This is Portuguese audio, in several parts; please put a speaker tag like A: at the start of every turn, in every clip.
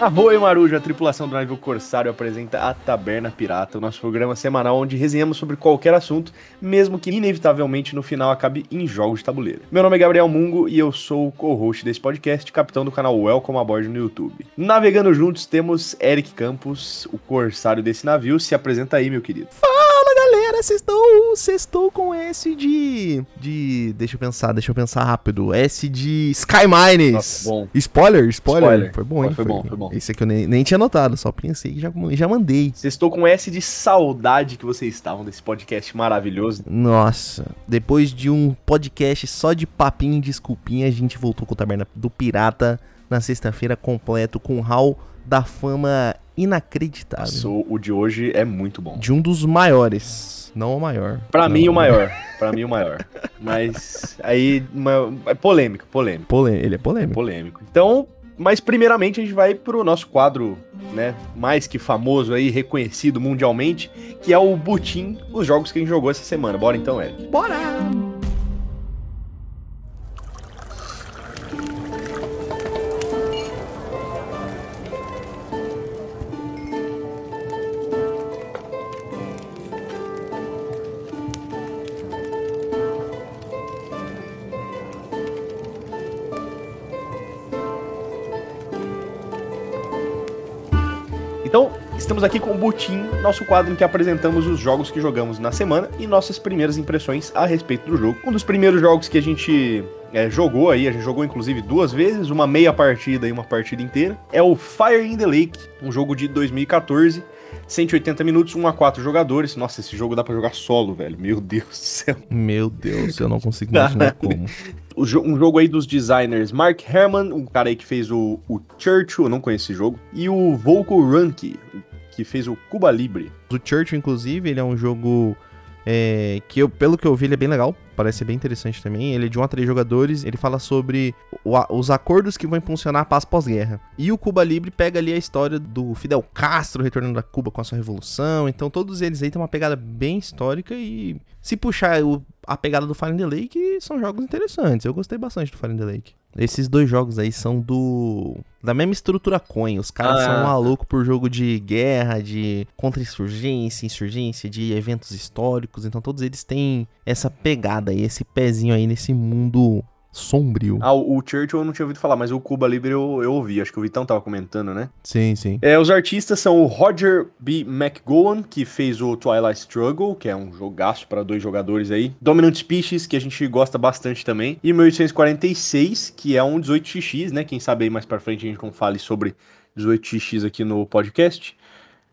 A: Arroio Marujo, a tripulação do navio Corsário apresenta a Taberna Pirata, o nosso programa semanal onde resenhamos sobre qualquer assunto, mesmo que inevitavelmente no final acabe em jogos de tabuleiro. Meu nome é Gabriel Mungo e eu sou o co-host desse podcast, capitão do canal Welcome Aboard no YouTube. Navegando juntos temos Eric Campos, o corsário desse navio. Se apresenta aí, meu querido.
B: Fala galera, sextou, sextou com S de. de. Deixa eu pensar, deixa eu pensar rápido. S de Sky Mines.
A: Nossa, bom.
B: Spoiler, spoiler,
A: Spoiler.
B: Foi bom, hein?
A: Foi bom, foi bom.
B: Esse aqui eu nem, nem tinha notado, só pensei que já, já mandei.
A: Estou com S de saudade que vocês estavam desse podcast maravilhoso.
B: Nossa, depois de um podcast só de papinho e desculpinha, a gente voltou com o Taberna do Pirata na sexta-feira completo com o hall da fama inacreditável.
A: Nossa, o de hoje é muito bom.
B: De um dos maiores, não o maior.
A: Pra
B: Não.
A: mim, o maior. Pra mim, o maior. Mas aí, uma- é polêmico, polêmico.
B: Polê- ele é polêmico.
A: polêmico. Então, mas primeiramente a gente vai pro nosso quadro, né, mais que famoso aí, reconhecido mundialmente, que é o Butim, os jogos que a gente jogou essa semana. Bora então, Eric.
B: Bora!
A: Aqui com o Butim, nosso quadro em que apresentamos os jogos que jogamos na semana e nossas primeiras impressões a respeito do jogo. Um dos primeiros jogos que a gente é, jogou aí, a gente jogou inclusive duas vezes, uma meia partida e uma partida inteira, é o Fire in the Lake, um jogo de 2014. 180 minutos, 1 a 4 jogadores. Nossa, esse jogo dá pra jogar solo, velho. Meu Deus do céu.
B: Meu Deus, eu não consigo imaginar como.
A: O jo- um jogo aí dos designers Mark Herman, um cara aí que fez o, o Churchill, eu não conheço esse jogo, e o Volko Ranke, que fez o Cuba Libre.
B: O Churchill, inclusive, ele é um jogo é, que, eu, pelo que eu vi, ele é bem legal. Parece bem interessante também. Ele é de 1 a 3 jogadores. Ele fala sobre o- a- os acordos que vão impulsionar a paz pós-guerra. E o Cuba Libre pega ali a história do Fidel Castro retornando da Cuba com a sua revolução. Então, todos eles aí têm uma pegada bem histórica. E se puxar o- a pegada do Fire in the Lake, são jogos interessantes. Eu gostei bastante do Fire in the Lake. Esses dois jogos aí são do. Da mesma estrutura coin. Os caras
A: Ah.
B: são malucos por jogo de guerra, de contra-insurgência, insurgência, de eventos históricos. Então todos eles têm essa pegada aí, esse pezinho aí nesse mundo sombrio.
A: Ah, o, Churchill eu não tinha ouvido falar, mas o Cuba Libre eu, eu ouvi. Acho que o Vitão tava comentando, né?
B: Sim, sim.
A: É, os artistas são o Roger B. McGowan, que fez o Twilight Struggle, que é um jogaço para dois jogadores aí. Dominant Species, que a gente gosta bastante também. E 1846, que é um 18x, né? Quem sabe aí mais pra frente a gente não fale sobre 18x aqui no podcast.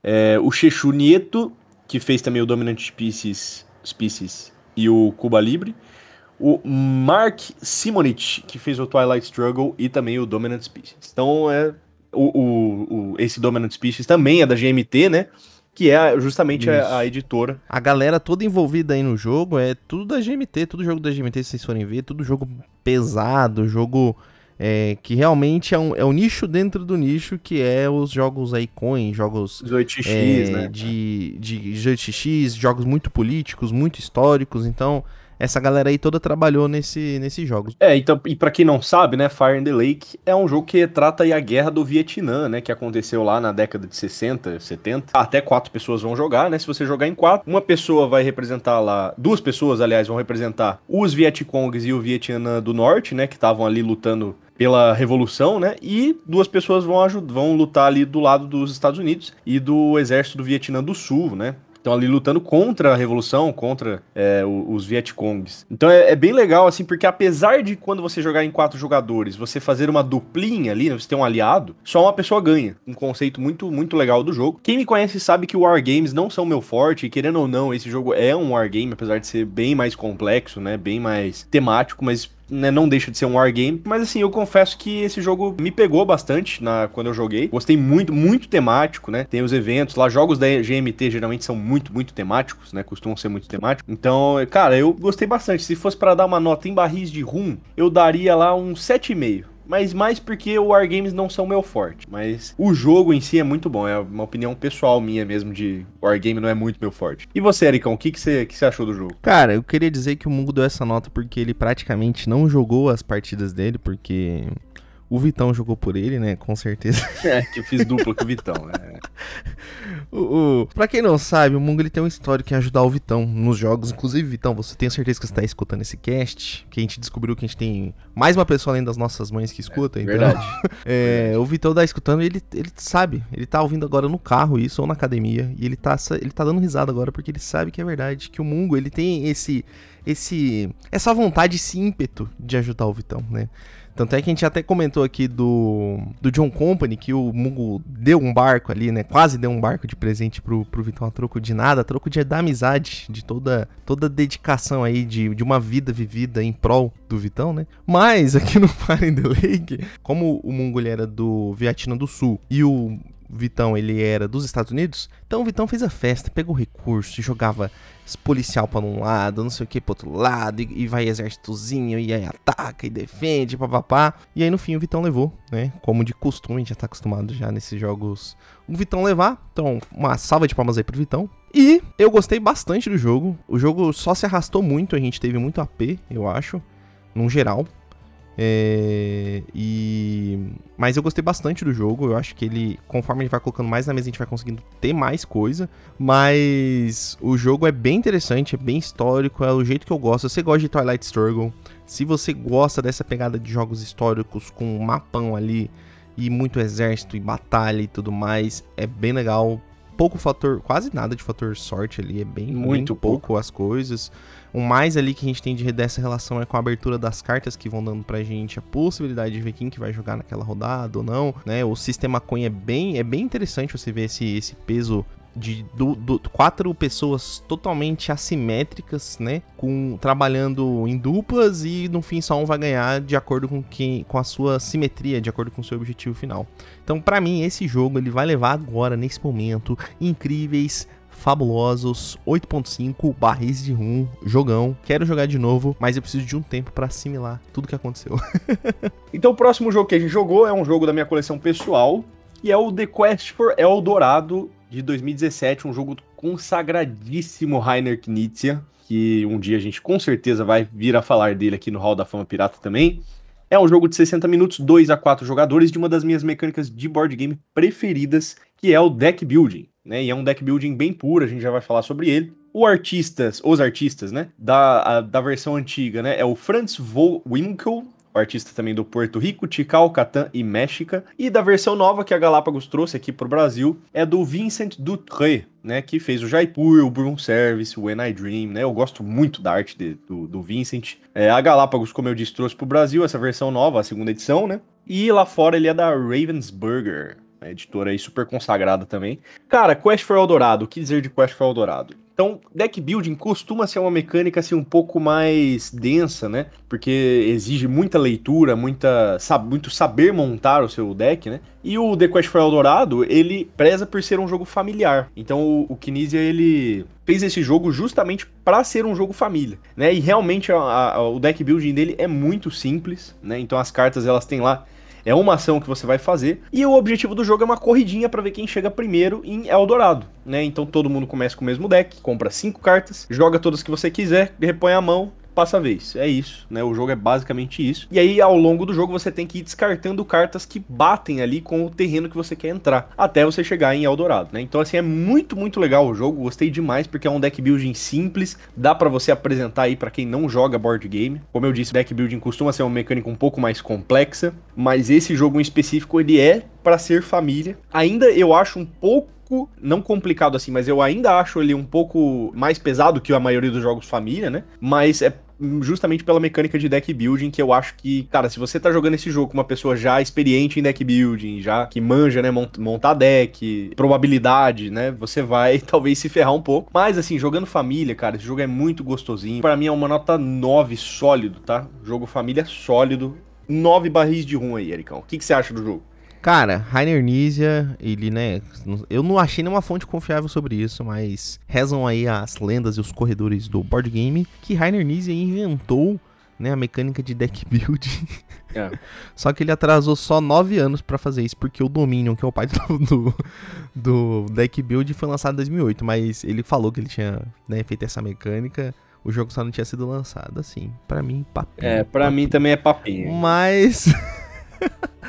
A: É, o Chechu Nieto, que fez também o Dominant Species, Species e o Cuba Libre. O Mark Simonich, que fez o Twilight Struggle e também o Dominant Species. Então, é, o, o- o- esse Dominant Species também é da GMT, né? Que é justamente a, a editora.
B: A galera toda envolvida aí no jogo é tudo da GMT, tudo jogo da GMT, se vocês forem ver, tudo jogo pesado, jogo é, que realmente é um, é um nicho dentro do nicho, que é os jogos aí coin, jogos
A: 18x,
B: é,
A: né?
B: de, de 18x, jogos muito políticos, muito históricos, então essa galera aí toda trabalhou nesse, nesses jogos.
A: É, então, e pra quem não sabe, né, Fire in the Lake é um jogo que retrata a guerra do Vietnã, né, que aconteceu lá na década de 60, 70. Até quatro pessoas vão jogar, né, se você jogar em quatro, uma pessoa vai representar lá, duas pessoas, aliás, vão representar os Vietcongs e o Vietnã do Norte, né, que estavam ali lutando pela revolução, né? E duas pessoas vão vão lutar ali do lado dos Estados Unidos e do exército do Vietnã do Sul, né? Estão ali lutando contra a revolução, contra é, os Vietcongs. Então é, é bem legal, assim, porque apesar de quando você jogar em quatro jogadores, você fazer uma duplinha ali, né, você ter um aliado, só uma pessoa ganha. Um conceito muito, muito legal do jogo. Quem me conhece sabe que Wargames não são meu forte, e querendo ou não, esse jogo é um Wargame, apesar de ser bem mais complexo, né, bem mais temático, mas né, não deixa de ser um wargame. Mas assim, eu confesso que esse jogo me pegou bastante na, quando eu joguei. Gostei muito, muito temático, né? Tem os eventos lá, jogos da GMT geralmente são muito, muito temáticos, né? Costumam ser muito temáticos. Então, cara, eu gostei bastante. Se fosse pra dar uma nota em barris de rum, eu daria lá um 7,5. Mas mais porque o Wargames não são meu forte. Mas o jogo em si é muito bom. É uma opinião pessoal minha mesmo de Wargame não é muito meu forte. E você, Ericão, o que, você, que você achou do jogo?
B: Cara, eu queria dizer que o Mungo deu essa nota porque ele praticamente não jogou as partidas dele, porque O Vitão jogou por ele, né? Com certeza.
A: É, que eu fiz dupla com o Vitão, né?
B: o, o, pra quem não sabe, o Mungo ele tem um histórico em ajudar o Vitão nos jogos. Inclusive, Vitão, você tem certeza que você tá escutando esse cast? Que a gente descobriu que a gente tem mais uma pessoa além das nossas mães que escuta.
A: É,
B: então,
A: verdade.
B: é,
A: verdade.
B: O Vitão tá escutando e ele, ele sabe. Ele tá ouvindo agora no carro isso, ou na academia. E ele tá, ele tá dando risada agora porque ele sabe que é verdade. Que o Mungo, ele tem esse esse essa vontade, esse ímpeto de ajudar o Vitão, né? Tanto é que a gente até comentou aqui do, do John Company, que o Mungo deu um barco ali, né? Quase deu um barco de presente pro, pro Vitão a troco de nada, a troco de, da amizade, de toda toda dedicação aí de, de uma vida vivida em prol do Vitão, né? Mas aqui no Fire in the Lake, como o Mungo era do Vietnã do Sul e o Vitão ele era dos Estados Unidos, então o Vitão fez a festa, pegou recurso, jogava policial para um lado, não sei o que pro outro lado, e, e vai exércitozinho, e aí ataca e defende, papapá. E aí no fim o Vitão levou, né? Como de costume, a gente já tá acostumado já nesses jogos. O Vitão levar, então uma salva de palmas aí pro Vitão. E eu gostei bastante do jogo. O jogo só se arrastou muito, a gente teve muito AP, eu acho, num geral. É, e mas eu gostei bastante do jogo. Eu acho que ele, conforme a gente vai colocando mais na mesa, a gente vai conseguindo ter mais coisa. Mas o jogo é bem interessante, é bem histórico, é o jeito que eu gosto. Se você gosta de Twilight Struggle, se você gosta dessa pegada de jogos históricos com um mapão ali e muito exército e batalha e tudo mais, é bem legal. Pouco fator, quase nada de fator sorte ali, é bem muito bem pouco, pouco as coisas. O mais ali que a gente tem de, dessa relação é com a abertura das cartas que vão dando pra gente a possibilidade de ver quem que vai jogar naquela rodada ou não, né? O sistema coin é bem, é bem interessante você ver esse, esse peso de do, do, quatro pessoas totalmente assimétricas, né? Com trabalhando em duplas e no fim só um vai ganhar de acordo com quem, com a sua simetria, de acordo com o seu objetivo final. Então, para mim, esse jogo ele vai levar agora nesse momento incríveis fabulosos, 8.5 barris de rum, jogão. Quero jogar de novo, mas eu preciso de um tempo para assimilar tudo que aconteceu.
A: então o próximo jogo que a gente jogou é um jogo da minha coleção pessoal, e é o The Quest for Eldorado de 2017, um jogo consagradíssimo Rainer Knizia, que um dia a gente com certeza vai vir a falar dele aqui no Hall da Fama Pirata também. É um jogo de 60 minutos, 2 a 4 jogadores, de uma das minhas mecânicas de board game preferidas, que é o deck building né? E é um deck building bem puro, a gente já vai falar sobre ele. O artistas, os artistas, né? Da, a, da versão antiga, né? É o Franz Winkel, o artista também do Porto Rico, Tikal, Catan e México. E da versão nova que a Galápagos trouxe aqui pro Brasil é do Vincent Dutré, né? Que fez o Jaipur, o Broom Service, o When I Dream, né? Eu gosto muito da arte de, do, do Vincent. É, a Galápagos, como eu disse, trouxe pro Brasil essa versão nova, a segunda edição, né? E lá fora ele é da Ravensburger, a editora aí super consagrada também. Cara, Quest for Eldorado, o que dizer de Quest for Eldorado? Então, deck building costuma ser uma mecânica assim um pouco mais densa, né? Porque exige muita leitura, muita, sabe, muito saber montar o seu deck, né? E o The Quest for Eldorado, ele preza por ser um jogo familiar. Então, o, o Kinesia, ele fez esse jogo justamente para ser um jogo família, né? E realmente a, a, o deck building dele é muito simples, né? Então, as cartas elas têm lá é uma ação que você vai fazer. E o objetivo do jogo é uma corridinha para ver quem chega primeiro em Eldorado, né? Então todo mundo começa com o mesmo deck, compra cinco cartas, joga todas que você quiser, repõe a mão, passa a vez. É isso, né? O jogo é basicamente isso. E aí, ao longo do jogo, você tem que ir descartando cartas que batem ali com o terreno que você quer entrar, até você chegar em Eldorado, né? Então, assim, é muito, muito legal o jogo. Gostei demais, porque é um deck building simples, dá para você apresentar aí para quem não joga board game. Como eu disse, deck building costuma ser uma mecânica um pouco mais complexa, mas esse jogo em específico, ele é para ser família. Ainda eu acho um pouco não complicado assim, mas eu ainda acho ele um pouco mais pesado que a maioria dos jogos família, né? Mas é justamente pela mecânica de deck building, que eu acho que, cara, se você tá jogando esse jogo com uma pessoa já experiente em deck building, já que manja, né, montar deck, probabilidade, né, você vai talvez se ferrar um pouco. Mas, assim, jogando família, cara, esse jogo é muito gostosinho. Para mim é uma nota 9 sólido, tá? Jogo família sólido. 9 barris de rum aí, Ericão. O que, que você acha do jogo?
B: Cara, Rainer Nizia, ele, né, eu não achei nenhuma fonte confiável sobre isso, mas rezam aí as lendas e os corredores do board game que Rainer Nizia inventou, né, a mecânica de deck building. É. Só que ele atrasou só 9 anos para fazer isso, porque o Dominion, que é o pai do, do, do, deck build, foi lançado em 2008, mas ele falou que ele tinha né, feito essa mecânica. O jogo só não tinha sido lançado, assim. para mim, papinho.
A: É, para mim também é papinho.
B: Mas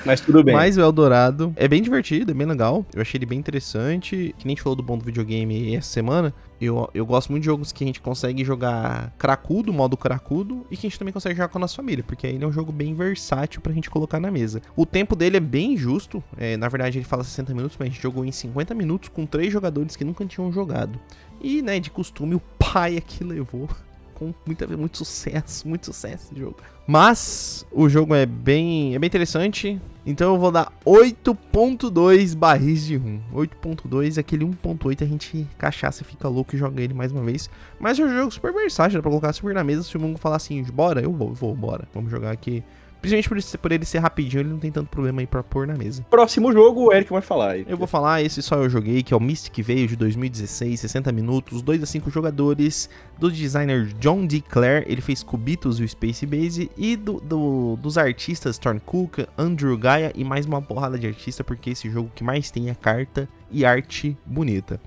A: Mas tudo bem.
B: Mas o Eldorado é bem divertido, é bem legal. Eu achei ele bem interessante. Que nem a gente falou do bom do videogame essa semana. Eu, eu gosto muito de jogos que a gente consegue jogar cracudo, modo cracudo, e que a gente também consegue jogar com a nossa família, porque aí ele é um jogo bem versátil pra gente colocar na mesa. O tempo dele é bem justo, é, na verdade ele fala 60 minutos, mas a gente jogou em 50 minutos com três jogadores que nunca tinham jogado. E, né, de costume, o pai aqui levou com muita, muito sucesso, muito sucesso esse jogo. Mas o jogo é bem, é bem interessante. Então eu vou dar 8.2 barris de rum. 8.2, aquele 1.8 a gente cachaça fica louco e joga ele mais uma vez. Mas é um jogo super versátil, dá pra colocar super na mesa. Se o Mungo falar assim, bora, eu vou, vou, bora. Vamos jogar aqui Principalmente por, ele, por ele ser rapidinho, ele não tem tanto problema aí pra pôr na mesa.
A: Próximo jogo, o Eric vai falar aí.
B: Eu vou falar, esse só eu joguei, que é o Mystic veio de 2016, 60 minutos, 2 a 5 jogadores, do designer John D. Clare, ele fez Cubitos e o Space Base, e do, do, dos artistas Thorn Cook, Andrew Gaia e mais uma porrada de artista, porque esse jogo que mais tem é carta e arte bonita.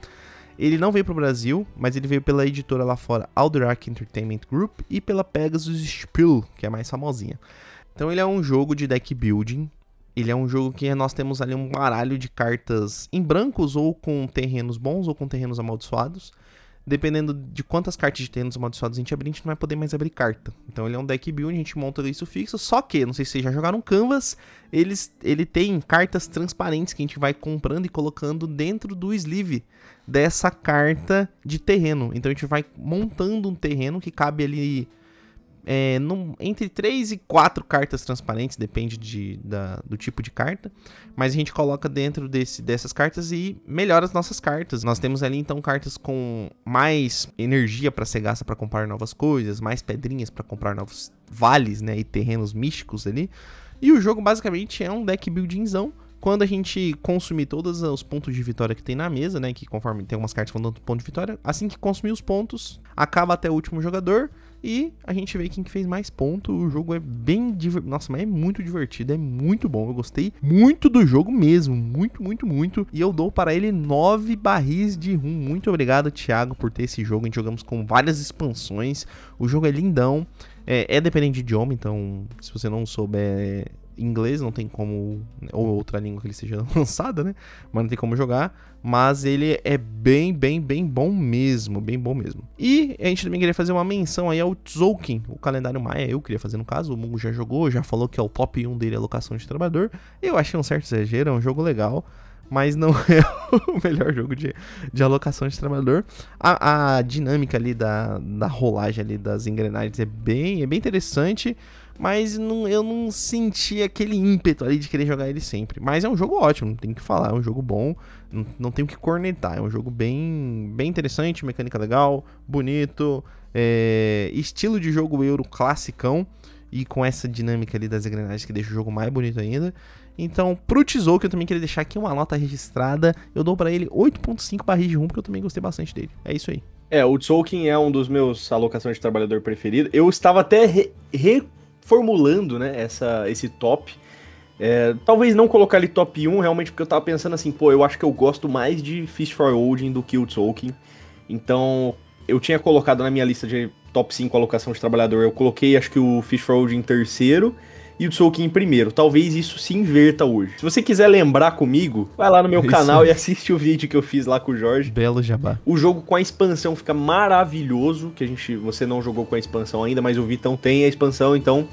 B: Ele não veio pro Brasil, mas ele veio pela editora lá fora, Alderac Entertainment Group, e pela Pegasus Spiel, que é a mais famosinha. Então ele é um jogo de deck building. Ele é um jogo que nós temos ali um baralho de cartas em brancos ou com terrenos bons ou com terrenos amaldiçoados. Dependendo de quantas cartas de terrenos amaldiçoados a gente abrir, a gente não vai poder mais abrir carta. Então ele é um deck building, a gente monta isso fixo. Só que, não sei se vocês já jogaram Canvas, eles, ele tem cartas transparentes que a gente vai comprando e colocando dentro do sleeve dessa carta de terreno. Então a gente vai montando um terreno que cabe ali é, entre 3 e 4 cartas transparentes, depende de, da, do tipo de carta. Mas a gente coloca dentro desse, dessas cartas e melhora as nossas cartas. Nós temos ali então cartas com mais energia para ser gasta para comprar novas coisas, mais pedrinhas para comprar novos vales né, e terrenos místicos ali. E o jogo basicamente é um deck buildingzão quando a gente consumir todos os pontos de vitória que tem na mesa, né? Que conforme tem algumas cartas vão dando ponto de vitória, assim que consumir os pontos, acaba até o último jogador. E a gente vê quem que fez mais ponto. O jogo é bem divertido. Nossa, mas é muito divertido, é muito bom. Eu gostei muito do jogo mesmo. Muito, muito, muito. E eu dou para ele 9 barris de rum. Muito obrigado, Thiago, por ter esse jogo. A gente jogamos com várias expansões. O jogo é lindão. É, é dependente de idioma, então se você não souber inglês, não tem como. Ou outra língua que ele seja lançada, né? Mas não tem como jogar. Mas ele é bem, bem, bem bom mesmo. Bem bom mesmo. E a gente também queria fazer uma menção aí ao Tzolk'in, o calendário Maia. Eu queria fazer no caso. O Mungo já jogou, já falou que é o top 1 dele, a locação de trabalhador. Eu achei um certo exagero, é um jogo legal mas não é o melhor jogo de, de alocação de trabalhador. A, a dinâmica ali da, da rolagem ali das engrenagens é bem, é bem interessante, mas não, eu não senti aquele ímpeto ali de querer jogar ele sempre. Mas é um jogo ótimo, não tem que falar, é um jogo bom, não, não tenho que cornetar, é um jogo bem, bem interessante, mecânica legal, bonito, é, estilo de jogo euro classicão e com essa dinâmica ali das engrenagens que deixa o jogo mais bonito ainda. Então, pro Tesouro, que eu também queria deixar aqui uma nota registrada, eu dou para ele 8.5 barris de rum, porque eu também gostei bastante dele. É isso aí.
A: É, o Tolkien é um dos meus alocações de trabalhador preferido. Eu estava até re reformulando, né, essa, esse top. É, talvez não colocar ele top 1, realmente, porque eu tava pensando assim, pô, eu acho que eu gosto mais de Fish for Odin do que o Tolkien. Então, eu tinha colocado na minha lista de top 5 alocação de trabalhador, eu coloquei acho que o Fish for Odin em terceiro e o Tolkien em primeiro. Talvez isso se inverta hoje. Se você quiser lembrar comigo, vai lá no meu isso. canal e assiste o vídeo que eu fiz lá com o Jorge.
B: Belo jabá.
A: O jogo com a expansão fica maravilhoso, que a gente, você não jogou com a expansão ainda, mas o Vitão tem a expansão, então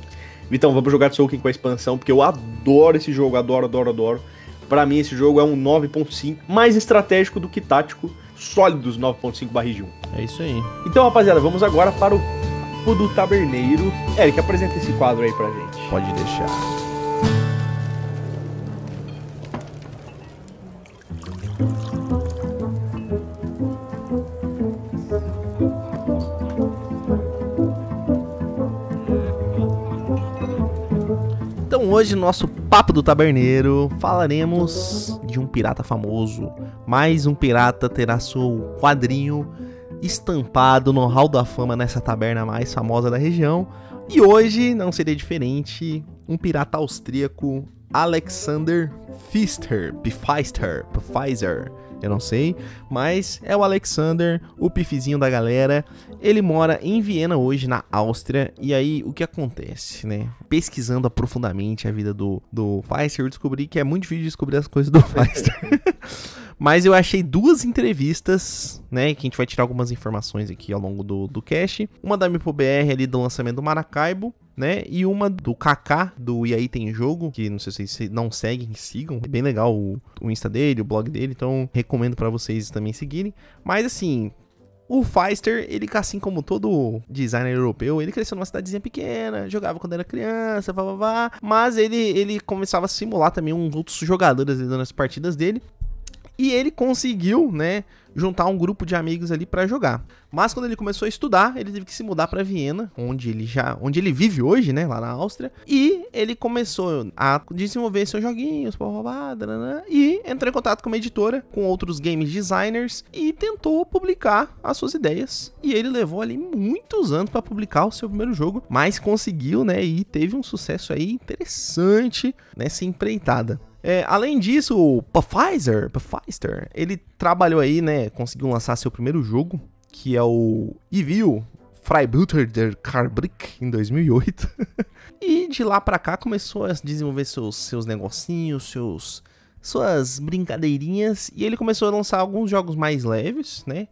A: Vitão, vamos jogar Tolkien com a expansão, porque eu adoro esse jogo, adoro, adoro, adoro. Para mim esse jogo é um 9.5, mais estratégico do que tático sólidos 9.5 barris de 1.
B: É isso aí.
A: Então, rapaziada, vamos agora para o Papo do Taberneiro. Eric, apresenta esse quadro aí pra gente.
B: Pode deixar. Então hoje no nosso Papo do Taberneiro falaremos de um pirata famoso. Mais um pirata terá seu quadrinho estampado no Hall da Fama nessa taberna mais famosa da região. E hoje não seria diferente, um pirata austríaco, Alexander Pfister, Pfister, Pfizer, eu não sei, mas é o Alexander, o pifizinho da galera. Ele mora em Viena hoje, na Áustria, e aí o que acontece, né? Pesquisando profundamente a vida do, do Feister, eu descobri que é muito difícil descobrir as coisas do Feister. Mas eu achei duas entrevistas, né? Que a gente vai tirar algumas informações aqui ao longo do, do cast. Uma da MipoBR ali do lançamento do Maracaibo, né? E uma do Kaká, do E aí Tem Jogo, que não sei se vocês não seguem, sigam. É bem legal o, o Insta dele, o blog dele, então recomendo para vocês também seguirem. Mas assim, o Feister, ele, assim como todo designer europeu, ele cresceu numa cidadezinha pequena, jogava quando era criança, blá, blá, blá, mas ele, ele começava a simular também uns outros jogadores nas partidas dele. E ele conseguiu, né, juntar um grupo de amigos ali para jogar. Mas quando ele começou a estudar, ele teve que se mudar para Viena, onde ele já, onde ele vive hoje, né, lá na Áustria, e ele começou a desenvolver seus joguinhos, blá, e entrou em contato com uma editora, com outros game designers e tentou publicar as suas ideias. E ele levou ali muitos anos para publicar o seu primeiro jogo, mas conseguiu, né, e teve um sucesso aí interessante nessa empreitada. É, além disso, o Pfizer, Pfizer, ele trabalhou aí, né, conseguiu lançar seu primeiro jogo, que é o Evil Freibuter der Karbrick, em 2008. e de lá pra cá começou a desenvolver seus, seus negocinhos, seus, suas brincadeirinhas, e ele começou a lançar alguns jogos mais leves, né,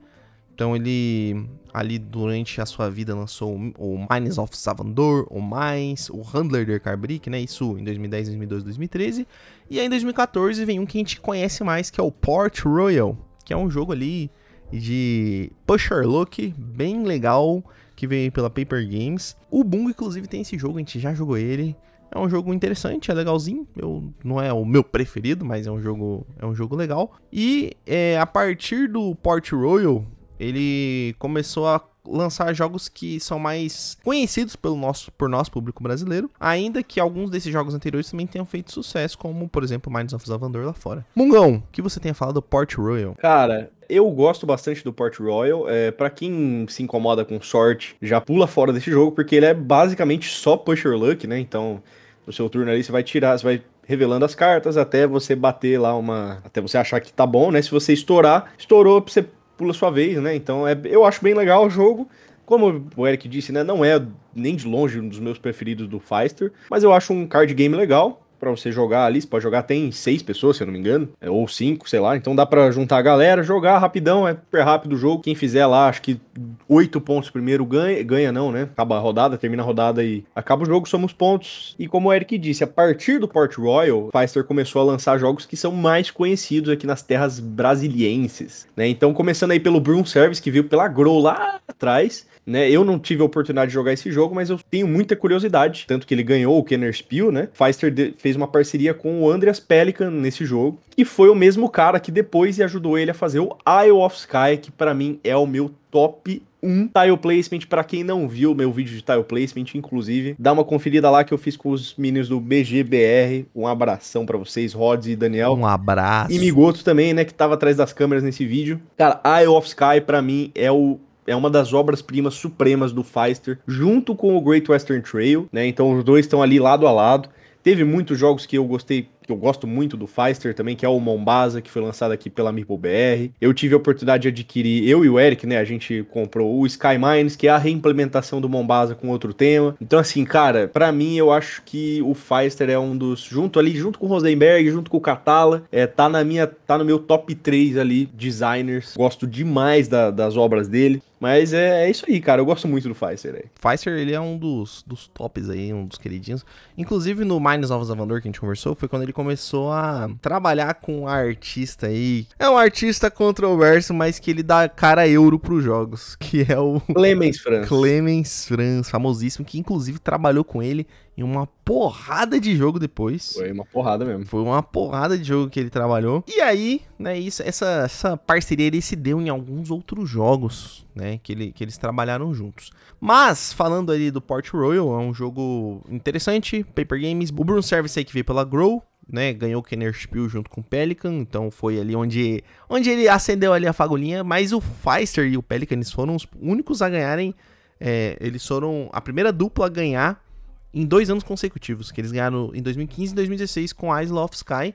B: então ele ali durante a sua vida lançou o Mines of Savandor, o Mines, o Handler der Carbrick, né? Isso em 2010, 2012, 2013. E aí em 2014 vem um que a gente conhece mais, que é o Port Royal, que é um jogo ali de pusher look bem legal, que veio pela Paper Games. O Bungo inclusive tem esse jogo, a gente já jogou ele. É um jogo interessante, é legalzinho. Eu, não é o meu preferido, mas é um jogo, é um jogo legal. E é, a partir do Port Royal, ele começou a lançar jogos que são mais conhecidos pelo nosso, por nosso público brasileiro, ainda que alguns desses jogos anteriores também tenham feito sucesso, como, por exemplo, Minds of Zavandor lá fora. Mungão, o que você tem a falar do Port Royal?
A: Cara, eu gosto bastante do Port Royal. É, para quem se incomoda com sorte, já pula fora desse jogo, porque ele é basicamente só pusher luck, né? Então, no seu turno ali, você vai tirar, você vai revelando as cartas até você bater lá uma. Até você achar que tá bom, né? Se você estourar, estourou, você pula sua vez, né? Então é, eu acho bem legal o jogo. Como o Eric disse, né? Não é nem de longe um dos meus preferidos do Feister, mas eu acho um card game legal para você jogar ali. Você pode jogar, tem seis pessoas, se eu não me engano, é, ou cinco, sei lá. Então dá para juntar a galera, jogar rapidão, é super rápido o jogo. Quem fizer lá, acho que oito pontos primeiro ganha, ganha não, né? Acaba a rodada, termina a rodada e acaba o jogo, somos pontos. E como o Eric disse, a partir do Port Royal, Pfizer começou a lançar jogos que são mais conhecidos aqui nas terras brasilienses, né? Então começando aí pelo Broom Service, que veio pela Grow lá atrás, né? Eu não tive a oportunidade de jogar esse jogo, mas eu tenho muita curiosidade, tanto que ele ganhou o Kenner Spiel, né? Pfizer fez uma parceria com o Andreas Pelikan nesse jogo, e foi o mesmo cara que depois ajudou ele a fazer o Isle of Sky, que para mim é o meu top 1 tile placement. Para quem não viu meu vídeo de tile placement, inclusive, dá uma conferida lá que eu fiz com os meninos do BGBR. Um abração para vocês, Rods e Daniel.
B: Um abraço.
A: E Migoto também, né, que tava atrás das câmeras nesse vídeo. Cara, Isle of Sky para mim é o é uma das obras-primas supremas do Feister, junto com o Great Western Trail, né? Então os dois estão ali lado a lado. Teve muitos jogos que eu gostei que eu gosto muito do Feister também, que é o Mombasa, que foi lançado aqui pela Meeple BR. Eu tive a oportunidade de adquirir, eu e o Eric, né, a gente comprou o Sky Mines, que é a reimplementação do Mombasa com outro tema. Então, assim, cara, para mim eu acho que o Feister é um dos, junto ali, junto com o Rosenberg, junto com o Catala, é, tá na minha, tá no meu top 3 ali, designers. Gosto demais da, das obras dele. Mas é, é, isso aí, cara. Eu gosto muito do Pfizer aí.
B: Pfizer, ele é um dos, dos tops aí, um dos queridinhos. Inclusive no Mines of Zavandor que a gente conversou, foi quando ele começou a trabalhar com um artista aí. É um artista controverso, mas que ele dá cara euro pros jogos, que é o
A: Clemens Franz.
B: Clemens Franz, famosíssimo, que inclusive trabalhou com ele em uma porrada de jogo depois.
A: Foi uma porrada mesmo.
B: Foi uma porrada de jogo que ele trabalhou. E aí, né, isso, essa, essa parceria ele se deu em alguns outros jogos, né, que, ele, que eles trabalharam juntos. Mas, falando ali do Port Royal, é um jogo interessante, Paper Games, o Bruno Service aí que veio pela Grow, né, ganhou o Kenner Spiel junto com o Pelican, então foi ali onde, onde ele acendeu ali a fagulhinha, mas o Feister e o Pelican eles foram os únicos a ganharem, é, eles foram a primeira dupla a ganhar em dois anos consecutivos, que eles ganharam em 2015 e 2016 com Isle of Sky,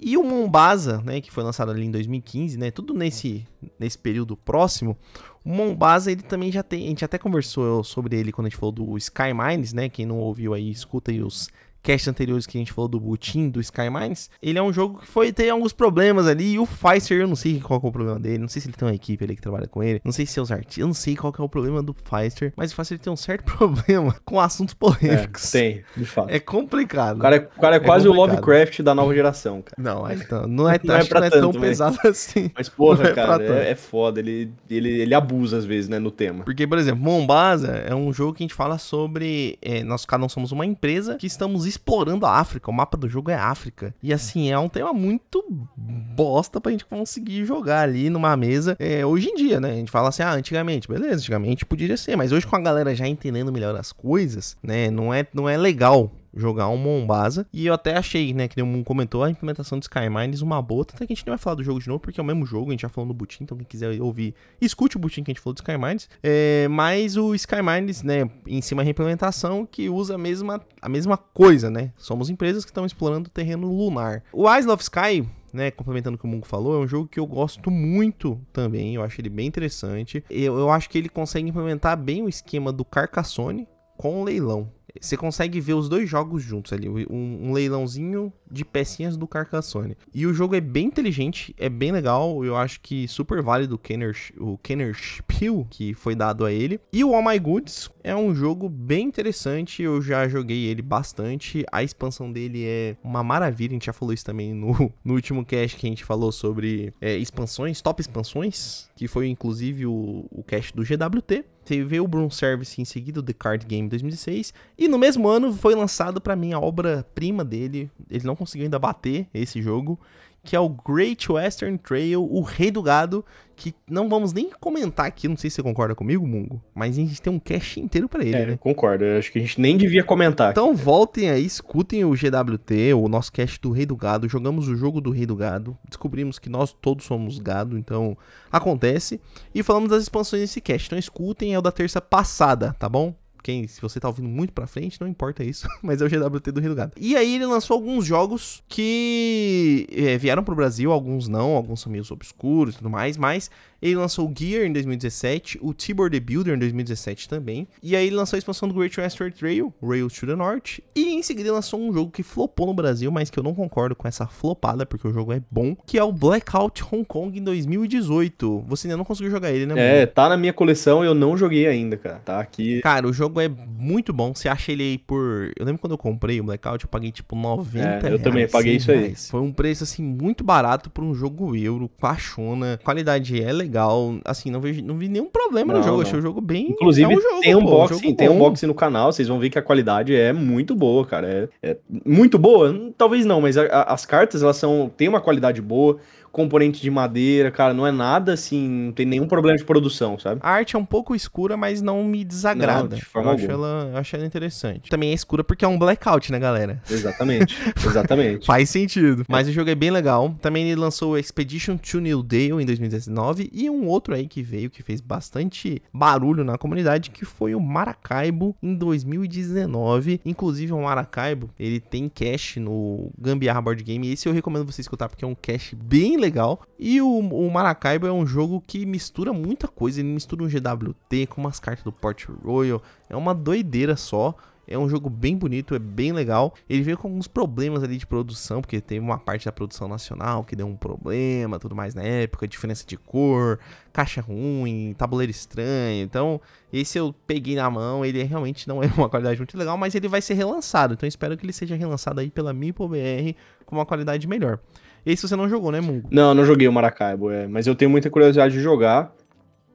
B: E o Mombasa, né, que foi lançado ali em 2015, né, tudo nesse, nesse período próximo, o Mombasa, ele também já tem, a gente até conversou sobre ele quando a gente falou do Sky Mines, né, quem não ouviu aí, escuta aí os casts anteriores que a gente falou do Butin, do Sky Mines, ele é um jogo que foi ter alguns problemas ali, e o Pfizer, eu não sei qual é o problema dele, não sei se ele tem uma equipe ali que trabalha com ele, não sei se é os artistas, eu não sei qual é o problema do Pfizer, mas o Pfizer tem um certo problema com assuntos polêmicos.
A: É, tem, de fato.
B: É complicado.
A: O cara é, o cara é, é quase complicado. o Lovecraft da nova geração, cara.
B: Não, é, não, não é, não é, não é tão pesado assim.
A: Mas, porra, é cara, é, é, foda, ele, ele, ele abusa às vezes, né, no tema.
B: Porque, por exemplo, Mombasa é um jogo que a gente fala sobre, nós cada um somos uma empresa que estamos explorando a África o mapa do jogo é África. E assim, é um tema muito bosta pra gente conseguir jogar ali numa mesa é, hoje em dia, né? A gente fala assim, ah, antigamente, beleza, antigamente poderia ser, mas hoje com a galera já entendendo melhor as coisas, né? Não é, não é legal jogar um Mombasa. E eu até achei, né, que um comentou, a implementação de Skymines uma boa. Até que a gente não vai falar do jogo de novo, porque é o mesmo jogo, a gente já falou no Butin, então quem quiser ouvir, escute o Butin que a gente falou de Skymines. É, mas o Skymines, né, em cima da implementação que usa a mesma, a mesma coisa, né? Somos empresas que estão explorando o terreno lunar. O Eyes of Sky né, complementando o que o Mungo falou, é um jogo que eu gosto muito também, eu acho ele bem interessante. Eu, eu acho que ele consegue implementar bem o esquema do Carcassonne com o leilão. Você consegue ver os dois jogos juntos ali, um, um, leilãozinho de pecinhas do Carcassonne. E o jogo é bem inteligente, é bem legal, eu acho que super válido o Kenner, o Kenner Spiel que foi dado a ele. E o All My Goods é um jogo bem interessante, eu já joguei ele bastante, a expansão dele é uma maravilha, a gente já falou isso também no, no último cast que a gente falou sobre é, expansões, top expansões, que foi inclusive o, o cast do GWT. Teve o Broom Service em seguida, o The Card Game 2016. E no mesmo ano foi lançado para mim a obra-prima dele. Ele não conseguiu ainda bater esse jogo que é o Great Western Trail, o Rei do Gado, que não vamos nem comentar aqui, não sei se você concorda comigo, Mungo, mas a gente tem um cast inteiro para ele, é, né?
A: concordo, eu acho que a gente nem devia comentar.
B: Então voltem aí, escutem o GWT, o nosso cast do Rei do Gado, jogamos o jogo do Rei do Gado, descobrimos que nós todos somos gado, então acontece, e falamos das expansões desse cast, então escutem, é o da terça passada, tá bom? Quem, se você tá ouvindo muito pra frente, não importa isso, mas é o GWT do Rio do Gado. E aí ele lançou alguns jogos que é, vieram pro Brasil, alguns não, alguns são meio obscuros e tudo mais, mas ele lançou o Gear em 2017, o Tibor The Builder em 2017 também. E aí ele lançou a expansão do Great Western Trail, Rails to the North. E em seguida lançou um jogo que flopou no Brasil, mas que eu não concordo com essa flopada, porque o jogo é bom, que é o Blackout Hong Kong em 2018. Você ainda não conseguiu jogar ele, né?
A: Mano? É, tá na minha coleção e eu não joguei ainda, cara. Tá aqui.
B: Cara, o jogo é muito bom. Você acha ele aí por. Eu lembro quando eu comprei o Blackout, eu paguei tipo 90 é, Eu
A: reais, também paguei isso aí.
B: Foi um preço assim muito barato por um jogo euro, quachona. Qualidade é legal legal. Assim, não, vejo, não vi nenhum problema não, no jogo. Não. Achei o jogo bem.
A: Inclusive,
B: é
A: um jogo, tem um tem unboxing no canal. Vocês vão ver que a qualidade é muito boa, cara. É, é muito boa? Talvez não, mas a, a, as cartas elas são. tem uma qualidade boa componente de madeira, cara, não é nada assim, não tem nenhum problema de produção, sabe?
B: A arte é um pouco escura, mas não me desagrada. Não, de forma eu, acho ela, eu acho ela interessante. Também é escura porque é um blackout, né, galera?
A: Exatamente, exatamente.
B: Faz sentido. Mas o jogo é bem legal. Também ele lançou o Expedition to New Dale em 2019 e um outro aí que veio que fez bastante barulho na comunidade, que foi o Maracaibo em 2019. Inclusive o Maracaibo, ele tem cache no Gambiarra Board Game. Esse eu recomendo você escutar porque é um cache bem legal. E o, o Maracaibo é um jogo que mistura muita coisa. Ele mistura um GWT com umas cartas do Port Royal. É uma doideira só. É um jogo bem bonito, é bem legal. Ele veio com alguns problemas ali de produção, porque teve uma parte da produção nacional que deu um problema, tudo mais na época, diferença de cor, caixa ruim, tabuleiro estranho. Então, esse eu peguei na mão, ele realmente não é uma qualidade muito legal, mas ele vai ser relançado. Então, espero que ele seja relançado aí pela MipoBR com uma qualidade melhor. Esse você não jogou, né, Mungo?
A: Não, não joguei o Maracaibo, é. Mas eu tenho muita curiosidade de jogar.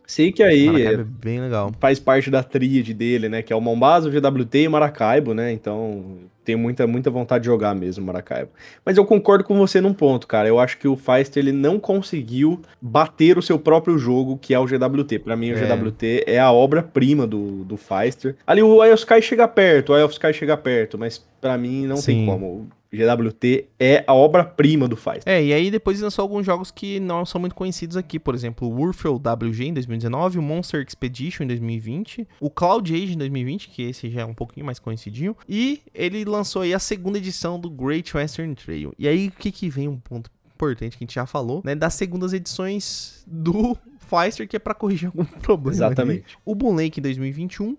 A: Sei que aí
B: Maracaibo é bem legal.
A: faz parte da tríade dele, né? Que é o Mombasa, o GWT e o Maracaibo, né? Então tenho muita, muita vontade de jogar mesmo Maracaibo. Mas eu concordo com você num ponto, cara. Eu acho que o Feister ele não conseguiu bater o seu próprio jogo, que é o GWT. Para mim, o é. GWT é a obra-prima do, do Feister. Ali o Eye of Sky chega perto, o Eye of Sky chega perto, mas para mim não Sim. tem como. GWT é a obra-prima do Faz.
B: É, e aí depois lançou alguns jogos que não são muito conhecidos aqui, por exemplo, o Warfare WG em 2019, o Monster Expedition em 2020, o Cloud Age em 2020, que esse já é um pouquinho mais conhecidinho, e ele lançou aí a segunda edição do Great Western Trail. E aí o que que vem um ponto importante que a gente já falou, né, das segundas edições do Fister, que é para corrigir algum problema.
A: Exatamente.
B: Ali. O Boon Lake em 2021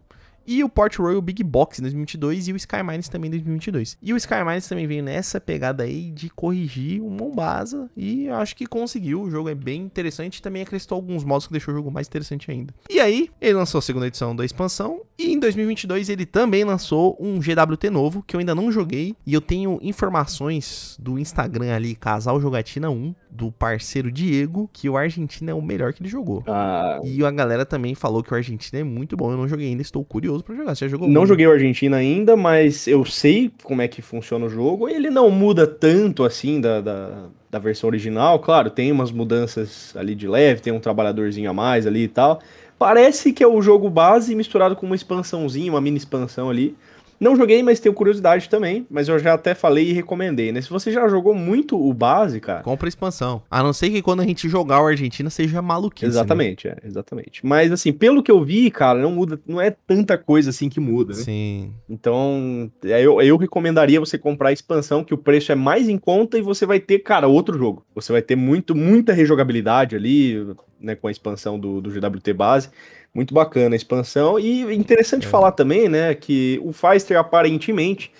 B: e o Port Royal Big Box em 2022 e o Sky Mines também em 2022. E o Sky Mines também veio nessa pegada aí de corrigir o Mombasa e acho que conseguiu. O jogo é bem interessante e também acrescentou alguns modos que deixou o jogo mais interessante ainda. E aí, ele lançou a segunda edição da expansão e em 2022 ele também lançou um GWT novo que eu ainda não joguei e eu tenho informações do Instagram ali, Casal Jogatina 1, do parceiro Diego, que o Argentina é o melhor que ele jogou.
A: Ah,
B: E a galera também falou que o Argentina é muito bom. Eu não joguei ainda, estou curioso pra jogar. Você já jogou?
A: não
B: muito?
A: joguei o Argentina ainda, mas eu sei como é que funciona o jogo. Ele não muda tanto assim da, da, da versão original. Claro, tem umas mudanças ali de leve, tem um trabalhadorzinho a mais ali e tal. Parece que é o jogo base misturado com uma expansãozinha, uma mini expansão ali. Não joguei, mas tenho curiosidade também. Mas eu já até falei e recomendei, né? Se você já jogou muito o base, cara.
B: Compra a expansão. A não ser que quando a gente jogar o Argentina seja maluquice. né?
A: Exatamente, é, exatamente. Mas assim, pelo que eu vi, cara, não muda, não é tanta coisa assim que muda, né?
B: Sim.
A: Então, é, eu, eu recomendaria você comprar a expansão, que o preço é mais em conta e você vai ter, cara, outro jogo. Você vai ter muito, muita rejogabilidade ali, né, com a expansão do, do GWT base. Muito bacana a expansão. E interessante
B: É.
A: falar também, né, que o Feister, aparentemente,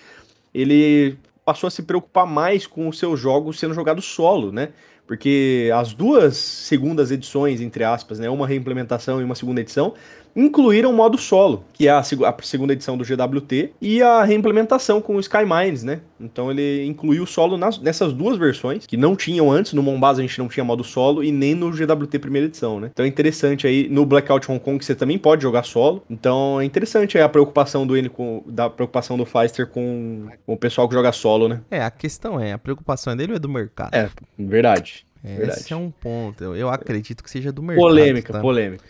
A: ele passou a se preocupar mais com os seus jogos sendo jogados solo, né? Porque as duas segundas edições, entre aspas, né, uma reimplementação e uma segunda edição, incluíram o modo solo, que é a, a segunda edição do GWT, e a reimplementação com o Sky Mines, né? Então ele incluiu o solo nas- nessas duas versões, que não tinham antes, no Mombasa a gente não tinha modo solo, e nem no GWT primeira edição, né? Então é interessante aí, no Blackout Hong Kong você também pode jogar solo, então é interessante aí a preocupação do N com, da preocupação do Feister com, com o pessoal que joga solo, né?
B: É, a questão é, a preocupação é dele ou é do mercado?
A: É, verdade.
B: Esse
A: verdade.
B: é um ponto. Eu, eu acredito que seja do mercado.
A: Polêmica,
B: tá?
A: polêmica.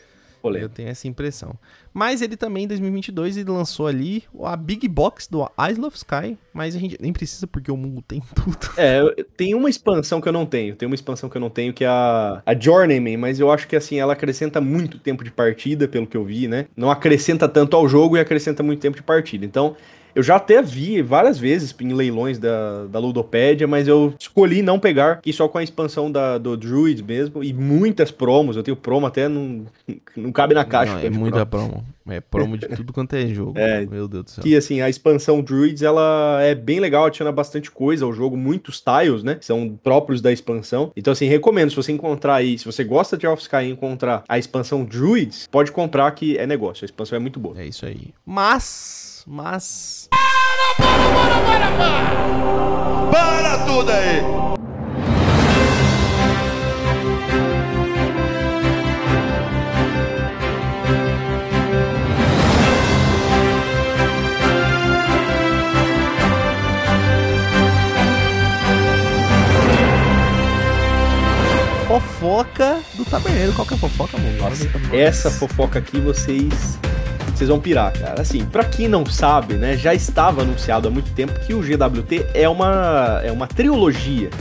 B: Eu
A: Polêmica.
B: tenho essa impressão. Mas ele também, em 2022, ele lançou ali a Big Box do Isle of Sky. Mas a gente nem precisa porque o mundo tem tudo.
A: É, eu- tem uma expansão que eu não tenho. Tem uma expansão que eu não tenho, que é a, a Journeyman, mas eu acho que assim, ela acrescenta muito tempo de partida, pelo que eu vi, né? Não acrescenta tanto ao jogo e acrescenta muito tempo de partida. Então, eu já até vi várias vezes em leilões da, da Ludopédia, mas eu escolhi não pegar, que só com a expansão da, do Druids mesmo, e muitas promos. Eu tenho promo até não, não cabe na caixa.
B: Não, é
A: tanto de
B: muita
A: promo.
B: promo. É promo de tudo quanto é jogo.
A: É,
B: Meu Deus do céu.
A: Que assim, a expansão Druids ela é bem legal, adiciona bastante coisa ao jogo, muitos tiles, né? São próprios da expansão. Então, assim, recomendo, se você encontrar aí, se você gosta de Elf Sky e encontrar a expansão Druids, pode comprar que é negócio. A expansão é muito boa.
B: É isso aí. Mas, mas.
C: Para tudo aí!
B: Fofoca do taberneiro. Qual que é a fofoca, amor?
A: Nossa, essa fofoca aqui vocês vocês vão pirar, cara. Assim, pra quem não sabe, né, já estava anunciado há muito tempo que o GWT é uma é uma trilogia,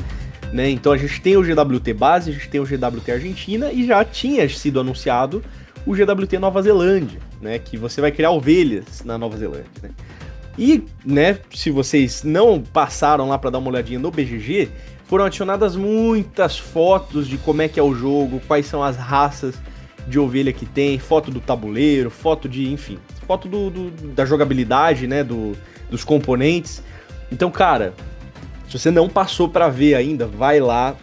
A: né? Então a gente tem o GWT base, a gente tem o GWT Argentina e já tinha sido anunciado o GWT Nova Zelândia, né, que você vai criar ovelhas na Nova Zelândia, né? E, né, se vocês não passaram lá pra dar uma olhadinha no BGG, foram adicionadas muitas fotos de como é que é o jogo, quais são as raças de ovelha que tem, foto do tabuleiro, foto de, enfim, foto do, do- da jogabilidade, né, do, dos componentes. Então, cara, se você não passou pra ver ainda, vai lá,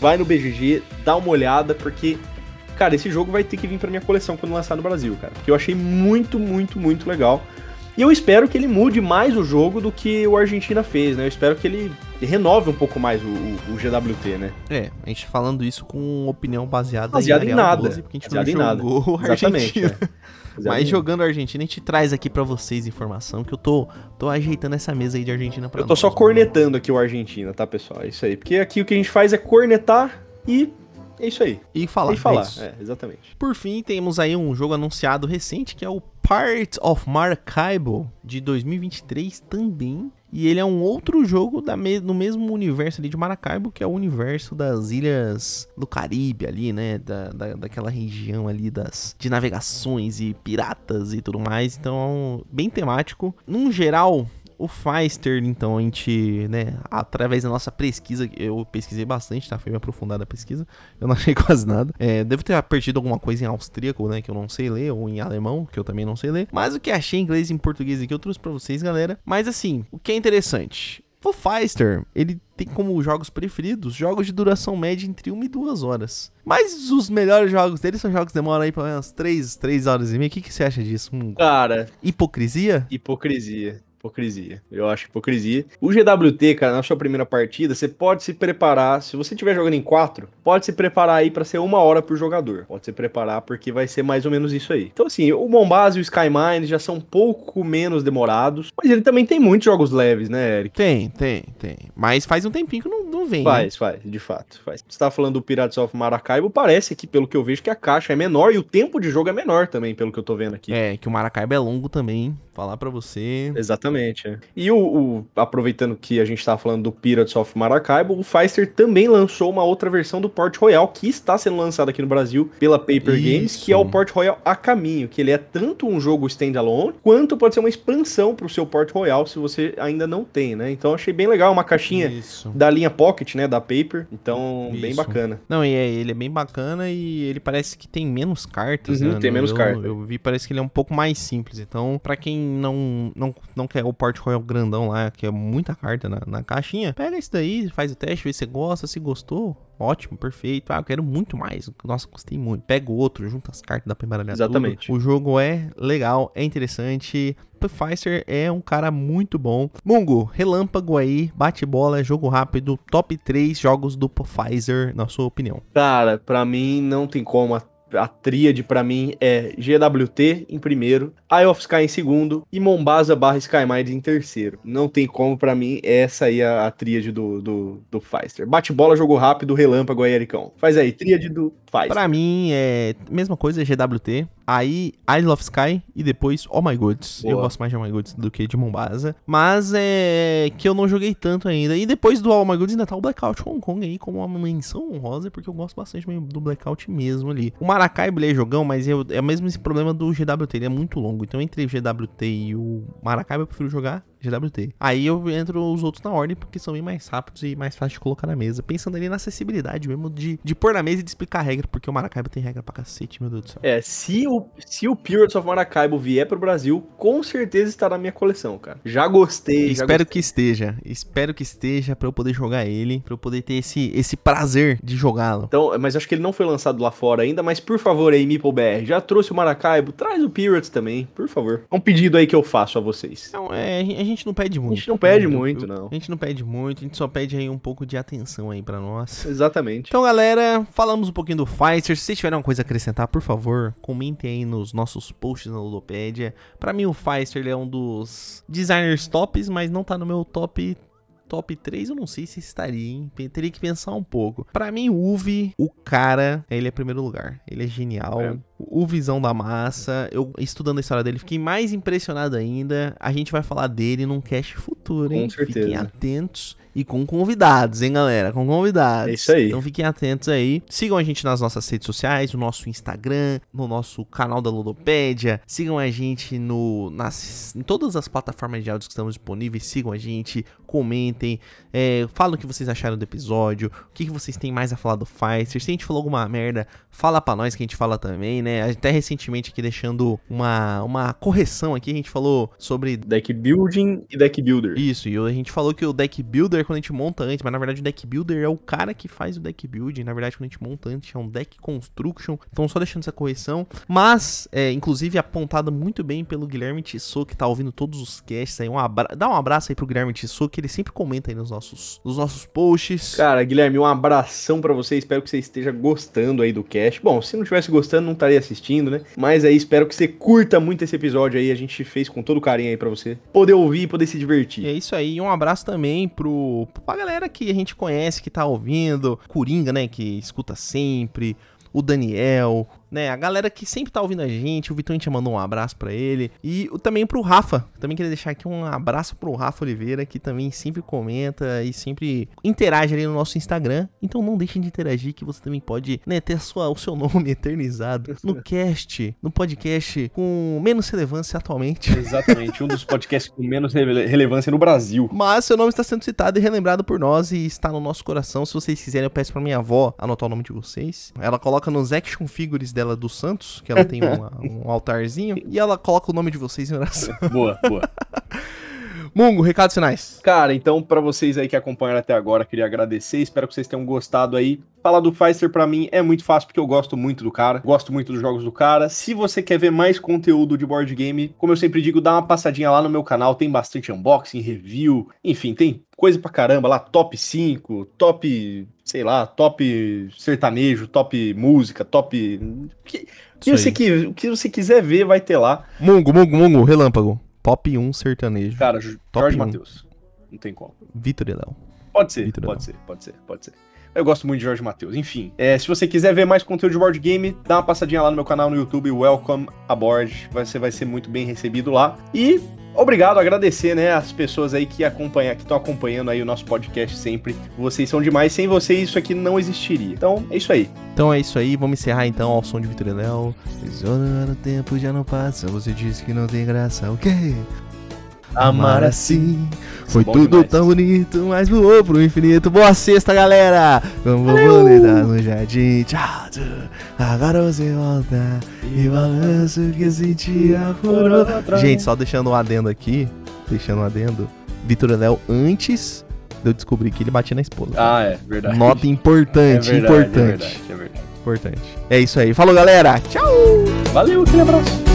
A: vai no BGG, dá uma olhada, porque, cara, esse jogo vai ter que vir pra minha coleção quando lançar no Brasil, cara. Porque eu achei muito, muito, muito legal. E eu espero que ele mude mais o jogo do que o Argentina fez, né? Eu espero que ele renove um pouco mais o, o- o GWT, né?
B: É, a gente falando isso com opinião baseada,
A: Baseado em
B: Arial
A: nada.
B: 12, porque a gente
A: Baseado em
B: não
A: nada.
B: jogou o
A: Exatamente. É.
B: Mas jogando a Argentina, a gente traz aqui pra vocês informação que eu tô, tô ajeitando essa mesa aí de Argentina pra
A: Eu tô só
B: nós.
A: cornetando aqui o Argentina, tá, pessoal? É isso aí. Porque aqui o que a gente faz é cornetar e é isso aí.
B: E falar.
A: E falar.
B: é.
A: É, exatamente.
B: Por fim, temos aí um jogo anunciado recente que é o Part of Maracaibo de 2023 também. E ele é um outro jogo da me no mesmo universo ali de Maracaibo, que é o universo das ilhas do Caribe ali, né? Da, da, daquela região ali das, de navegações e piratas e tudo mais. Então, bem temático. Num geral, o Feister, então, a gente, né, através da nossa pesquisa, eu pesquisei bastante, tá? Foi me aprofundada a pesquisa, eu não achei quase nada. É, devo ter perdido alguma coisa em austríaco, né, que eu não sei ler, ou em alemão, que eu também não sei ler. Mas o que achei em inglês e em português aqui eu trouxe pra vocês, galera. Mas assim, o que é interessante, o Feister, ele tem como jogos preferidos jogos de duração média entre 1 e 2 horas. Mas os melhores jogos dele são jogos que demoram aí pelo menos 3, 3 horas e meia. O que, que você acha disso? Hum,
A: Cara,
B: hipocrisia?
A: hipocrisia. Hipocrisia. Eu acho hipocrisia. O GWT, cara, na sua primeira partida, você pode se preparar. Se você estiver jogando em 4, pode se preparar aí pra ser uma hora por jogador. Pode se preparar porque vai ser mais ou menos isso aí. Então, assim, o Bombaz e o Skymine já são um pouco menos demorados. Mas ele também tem muitos jogos leves, né, Eric?
B: Tem, tem, tem. Mas faz um tempinho que não, não vem, né?
A: Faz, faz, de fato, faz. Você tá falando do Pirates of Maracaibo, parece que, pelo que eu vejo, que a caixa é menor e o tempo de jogo é menor também, pelo que eu tô vendo aqui.
B: É, que o Maracaibo é longo também. Falar pra você.
A: Exatamente. É. E o, o- aproveitando que a gente tá falando do Pirates of Maracaibo, o Pfizer também lançou uma outra versão do Port Royal que está sendo lançada aqui no Brasil pela Paper Games,
B: Isso.
A: que é o Port Royal a caminho, que ele é tanto um jogo standalone quanto pode ser uma expansão pro seu Port Royal se você ainda não tem, né? Então achei bem legal, uma caixinha
B: Isso.
A: da linha Pocket, né, da Paper. Então, bem
B: Isso.
A: bacana.
B: Não, e é- ele é bem bacana e ele parece que tem menos cartas,
A: Uhum,
B: né?
A: tem
B: No-
A: menos
B: eu,
A: cartas.
B: Eu vi, parece que ele é um pouco mais simples. Então, pra quem não, não, não quer o Port Royal grandão lá, que é muita carta na, na caixinha, pega esse daí, faz o teste, vê se você gosta, se gostou. Ótimo, perfeito. Ah, eu quero muito mais. Nossa, gostei muito. Pega o outro, junta as cartas, dá pra embaralhar
A: Exatamente.
B: tudo. O jogo é legal, é interessante. Pfizer é um cara muito bom. Mungo, relâmpago aí, bate bola, jogo rápido, top 3 jogos do Pfizer, na sua opinião.
A: Cara, pra mim não tem como. A, a tríade pra mim é GWT em primeiro, Eye of Sky em segundo e Mombasa barra Skymines em terceiro. Não tem como pra mim, essa aí é a, a tríade do, do, do Pfizer. Bate bola, jogo rápido, relâmpago aí, Ericão. Faz aí, tríade do Pfizer.
B: Pra mim é mesma coisa, GWT. Aí Isle of Sky e depois Oh My Goods.
A: Boa.
B: Eu gosto mais de Oh My Goods do que de Mombasa. Mas é que eu não joguei tanto ainda. E depois do Oh My Goods ainda tá o Blackout Hong Kong aí como uma menção honrosa, porque eu gosto bastante do Blackout mesmo ali. O Maracaibo é jogão, mas eu, é o mesmo esse problema do GWT, ele é muito longo. Então entre o GWT e o Maracaibo eu prefiro jogar GWT. Aí eu entro os outros na ordem porque são bem mais rápidos e mais fáceis de colocar na mesa. Pensando ali na acessibilidade mesmo de, de pôr na mesa e de explicar a regra, porque o Maracaibo tem regra pra cacete, meu Deus do céu.
A: É, se o, se o Pirates of Maracaibo vier pro Brasil, com certeza estará na minha coleção, cara. Já gostei, já
B: Espero
A: gostei.
B: que esteja. Espero que esteja pra eu poder jogar ele, pra eu poder ter esse, esse prazer de jogá-lo.
A: Então, mas acho que ele não foi lançado lá fora ainda, mas por favor aí, MeepleBR, já trouxe o Maracaibo, traz o Pirates também, por favor. É um pedido aí que eu faço a vocês.
B: Então, é, a gente não pede muito.
A: gente não pede
B: Eu-
A: muito, não.
B: A gente não pede muito, a gente só pede aí um pouco de atenção aí pra nós.
A: Exatamente.
B: Então, galera, falamos um pouquinho do Fighter. Se vocês tiverem alguma coisa a acrescentar, por favor, comentem aí nos nossos posts na Ludopédia. Pra mim, o Fighter é um dos designers tops, mas não tá no meu top. Top 3, eu não sei se estaria, hein? Teria que pensar um pouco. Pra mim, o Uvi, o cara, ele é primeiro lugar. Ele é genial.
A: É.
B: O Visão da Massa, eu estudando a história dele, fiquei mais impressionado ainda. A gente vai falar dele num cast futuro, hein?
A: Com certeza.
B: Fiquem atentos e com convidados, hein, galera? Com convidados.
A: É isso aí.
B: Então fiquem atentos aí. Sigam a gente nas nossas redes sociais, no nosso Instagram, no nosso canal da Ludopédia. Sigam a gente no, nas, em todas as plataformas de áudios que estamos disponíveis. Sigam a gente, comentem, é, falem o que vocês acharam do episódio, o que, que vocês têm mais a falar do Fighter. Se a gente falou alguma merda, fala pra nós que a gente fala também, né? Até recentemente aqui deixando uma, uma correção aqui, a gente falou sobre
A: Deck Building e Deck Builder.
B: isso, e a gente falou que o deck builder quando a gente monta antes, mas na verdade o deck builder é o cara que faz o deck building. Na verdade, quando a gente monta antes é um deck construction. Então, só deixando essa correção. Mas, é, inclusive, apontado muito bem pelo Guilherme Tissot, que tá ouvindo todos os casts aí. Um abra... Dá um abraço aí pro Guilherme Tissot, que ele sempre comenta aí nos nossos, nos nossos posts.
A: Cara, Guilherme, um abração pra você. Espero que você esteja gostando aí do cast. Bom, se não tivesse gostando, não estaria assistindo, né? Mas aí espero que você curta muito esse episódio aí. A gente fez com todo carinho aí pra você poder ouvir e poder se divertir.
B: é isso aí, e um abraço também pro, pra galera que a gente conhece, que tá ouvindo, Coringa, né, que escuta sempre, o Daniel, né? A galera que sempre tá ouvindo a gente, o Vitor a gente mandou um abraço para ele. E também pro Rafa, também queria deixar aqui um abraço pro Rafa Oliveira, que também sempre comenta e sempre interage ali no nosso Instagram. Então não deixem de interagir, que você também pode né, ter sua, o seu nome eternizado no cast, no podcast com menos relevância atualmente.
A: Exatamente, um dos podcasts com menos rele relevância no Brasil.
B: Mas seu nome está sendo citado e relembrado por nós e está no nosso coração. Se vocês quiserem, eu peço pra minha avó anotar o nome de vocês. Ela coloca nos action figures dela do Santos, que ela tem uma, um altarzinho, e ela coloca o nome de vocês em oração.
A: Boa, boa.
B: Mungo, recados finais.
A: Cara, então para vocês aí que acompanharam até agora, queria agradecer, espero que vocês tenham gostado aí. Falar do Pfizer para mim é muito fácil porque eu gosto muito do cara, gosto muito dos jogos do cara. Se você quer ver mais conteúdo de board game, como eu sempre digo, dá uma passadinha lá no meu canal, tem bastante unboxing, review, enfim, tem coisa pra caramba lá, top 5, top, sei lá, top sertanejo, top música, top que, que você, que, o que você quiser ver vai ter lá.
B: Mungo, Mungo, Mungo, relâmpago. Top 1 sertanejo.
A: Cara, Top Jorge Matheus. Não tem como.
B: Vitor e Léo.
A: Pode ser, Vitor pode ser, pode ser, pode ser. Eu gosto muito de Jorge Matheus. Enfim, é, se você quiser ver mais conteúdo de board game, dá uma passadinha lá no meu canal no YouTube, Welcome Aboard. Você vai ser muito bem recebido lá. E Obrigado, agradecer, né, as pessoas aí que acompanham, que estão acompanhando aí o nosso podcast sempre. Vocês são demais, sem vocês isso aqui não existiria. Então, é isso aí.
B: Então é isso aí, vamos encerrar então ao som de Vitor Léo. O tempo já não passa, você disse que não tem graça, o quê? Amar assim foi tudo demais. tão bonito, mas voou pro infinito. Boa sexta, galera! Vamos boletar no jardim. Tchau. Agora você volta e balança o que sentia por outra. Gente, só deixando um adendo aqui, deixando um adendo. Vitor Léo, antes de eu descobrir que ele batia na esposa.
A: Ah, é, verdade.
B: Nota importante, é verdade, importante. É verdade, é verdade. Importante. É isso aí. Falou, galera. Tchau!
A: Valeu, aquele abraço.